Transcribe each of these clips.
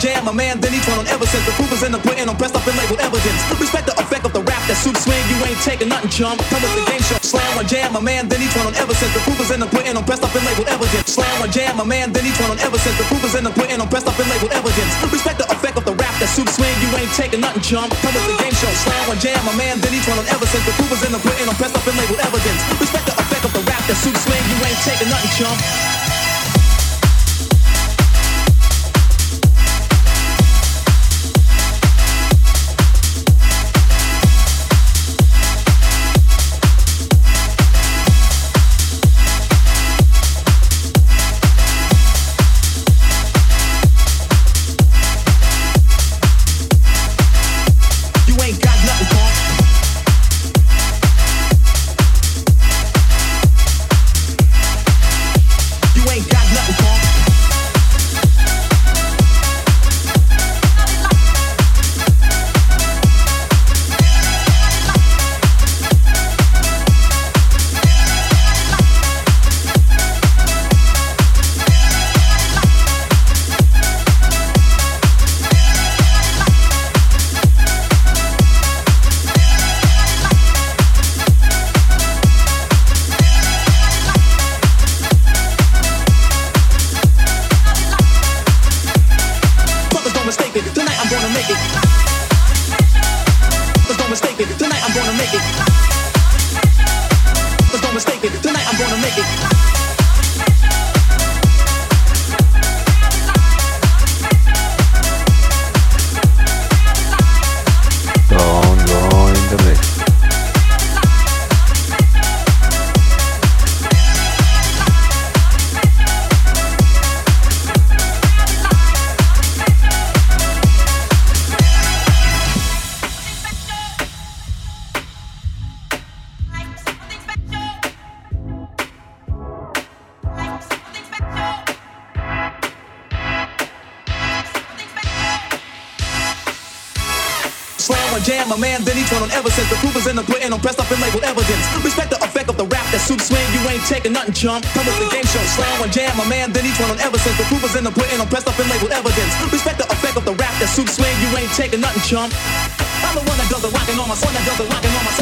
chump. Come with the proof's in the quitting, I'm pressed up and labeled evidence. Respect the effect of the rap that soup swing, you ain't taking nothing jump. Turn up the game show. Slam one jam, my man, then each one on ever since the proof is in the pudding on pressed up and labeled evidence. Slam one jam, my man, then each one on ever since the proof is in the pudding on pressed up and labeled evidence. Respect the effect of the rap that soup swing, you ain't taking nothing, chump. Come with the game show. Slam one jam, my man, then each one on ever since the proof is in the pudding on pressed up and labeled evidence. Respect the effect of the rap that soup swing, you ain't taking nothing, chump. chump. Come with the game show, slam and jam, a man, then each one on ever since. The proof is in the pudding, I'm pressed up in labeled evidence. Respect the effect of the rap that suits swing, you ain't taking nothing, chump. I'm the one that does the Rocking on my son that does the rockin' on my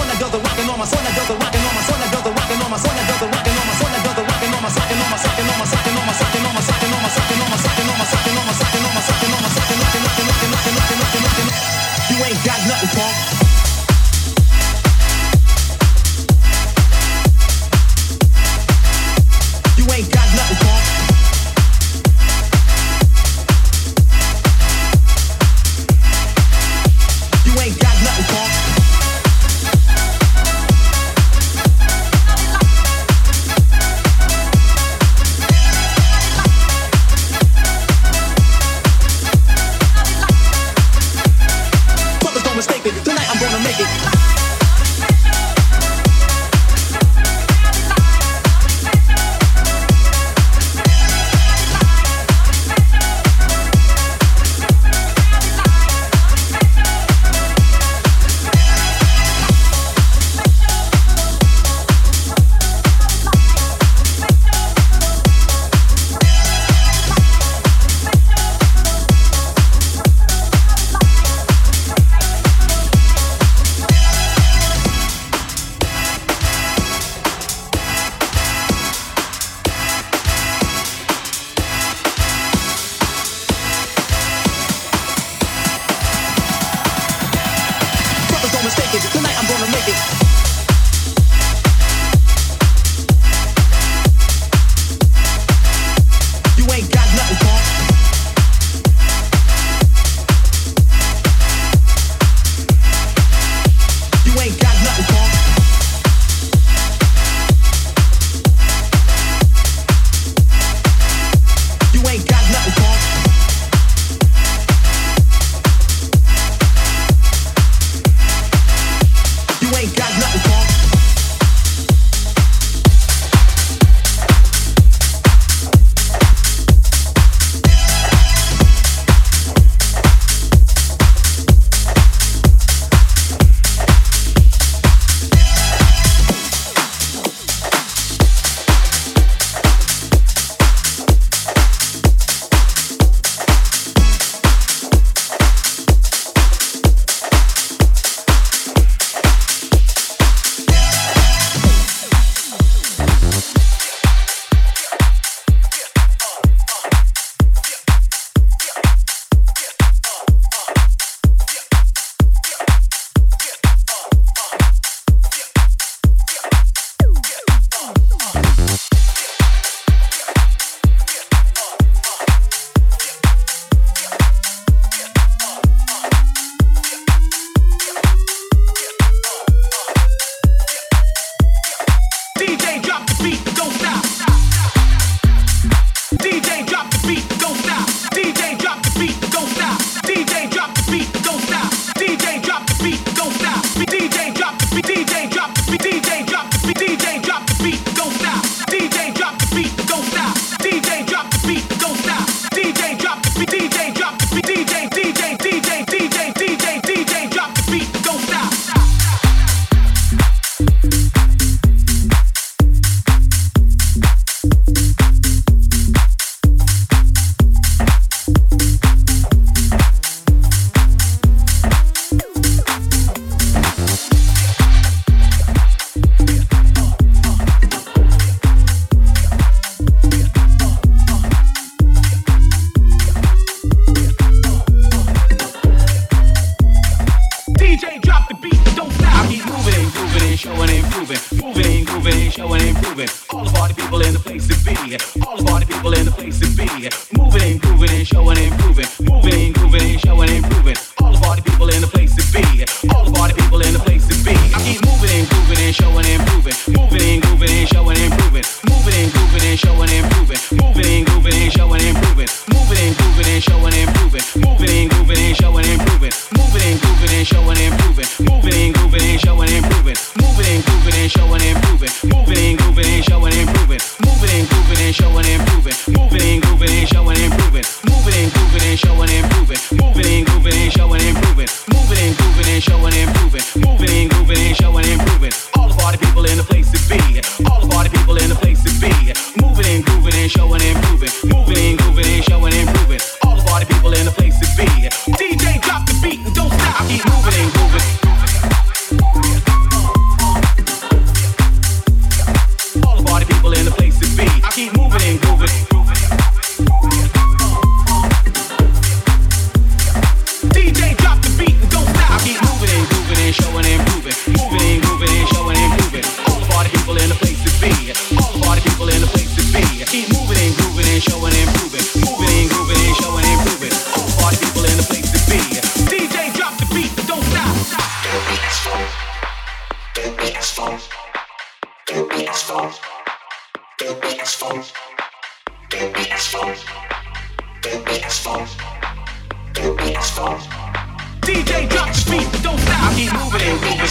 DJ drop the beat don't stop. Keep moving and grooving.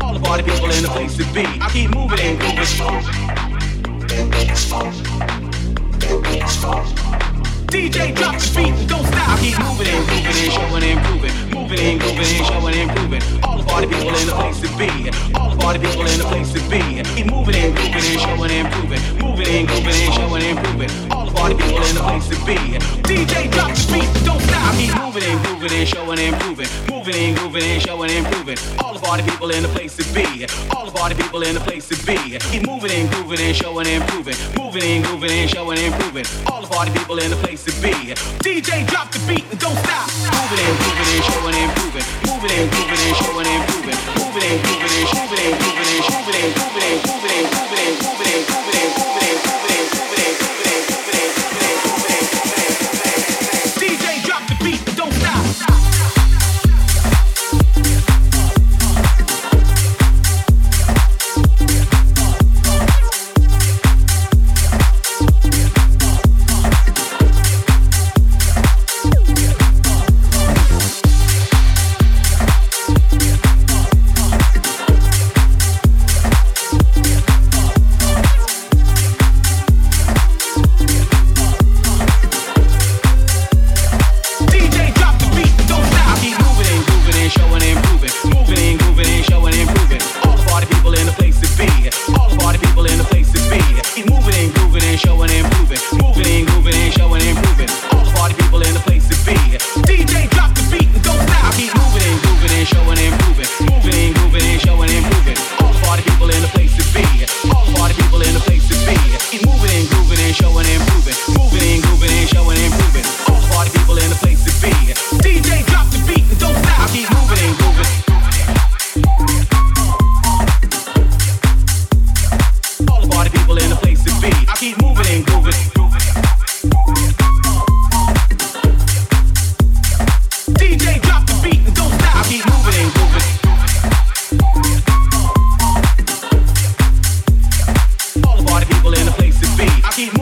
All the party people in the place to be. I keep moving and grooving. DJ drop the beat don't stop. Keep moving and grooving and showing and improving. Moving and grooving and showing and improving. All party people in the place to be. All the party people in the place to be. Keep moving and grooving and showing and improving. Moving and grooving and showing and improving. All the party people in the place to be. DJ drop the beat don't stop. Keep moving and grooving and showing and improving. Moving and grooving and showing and improving. All the party people in the place to be. All the party people in the place to be. Keep moving and grooving and showing and improving. Moving and grooving and showing and improving. All the party people in the place to be. DJ drop the beat and don't stop. Moving and grooving and showing and improving. Moving and grooving and showing and improving. Moving and grooving and moving and grooving and moving and grooving and moving and grooving and moving and grooving and moving and grooving and moving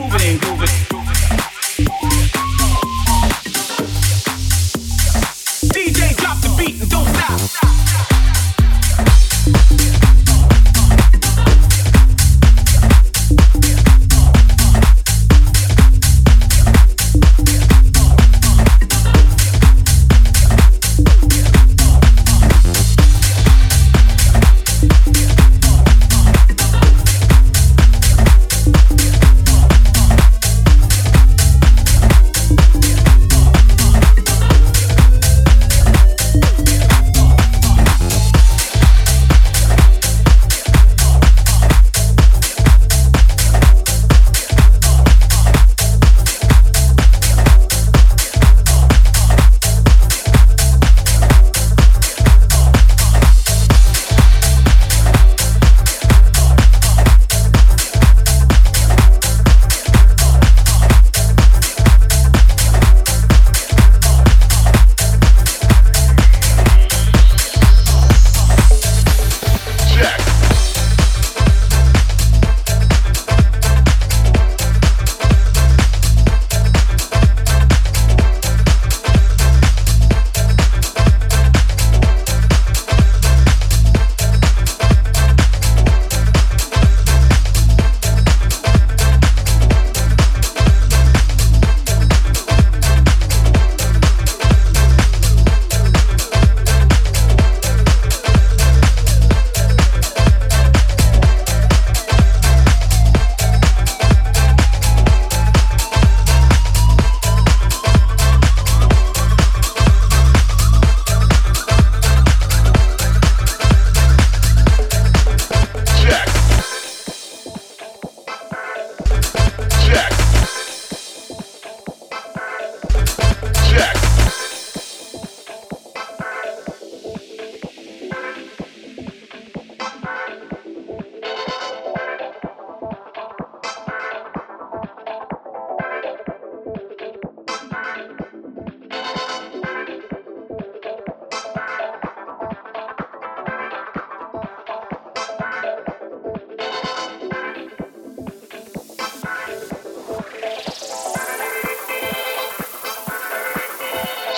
grooving, grooving.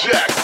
Jack.